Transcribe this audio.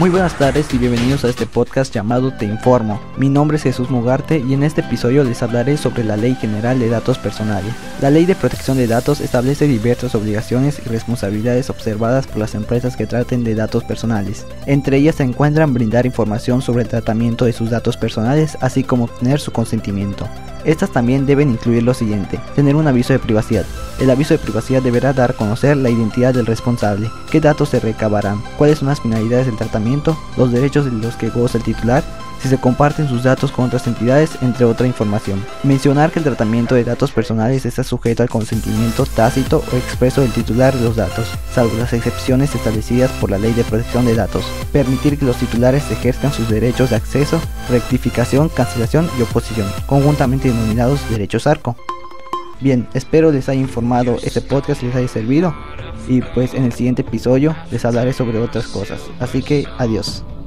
Muy buenas tardes y bienvenidos a este podcast llamado Te Informo. Mi nombre es Jesús Mugarte y en este episodio les hablaré sobre la Ley General de Datos Personales. La Ley de Protección de Datos establece diversas obligaciones y responsabilidades observadas por las empresas que traten de datos personales. Entre ellas se encuentran brindar información sobre el tratamiento de sus datos personales, así como obtener su consentimiento. Estas también deben incluir lo siguiente, tener un aviso de privacidad. El aviso de privacidad deberá dar a conocer la identidad del responsable, qué datos se recabarán, cuáles son las finalidades del tratamiento, los derechos de los que goza el titular, si se comparten sus datos con otras entidades, entre otra información. Mencionar que el tratamiento de datos personales está sujeto al consentimiento tácito o expreso del titular de los datos, salvo las excepciones establecidas por la Ley de Protección de Datos. Permitir que los titulares ejerzcan sus derechos de acceso, rectificación, cancelación y oposición, conjuntamente denominados derechos ARCO. Bien, espero les haya informado, este podcast les haya servido y pues en el siguiente episodio les hablaré sobre otras cosas. Así que adiós.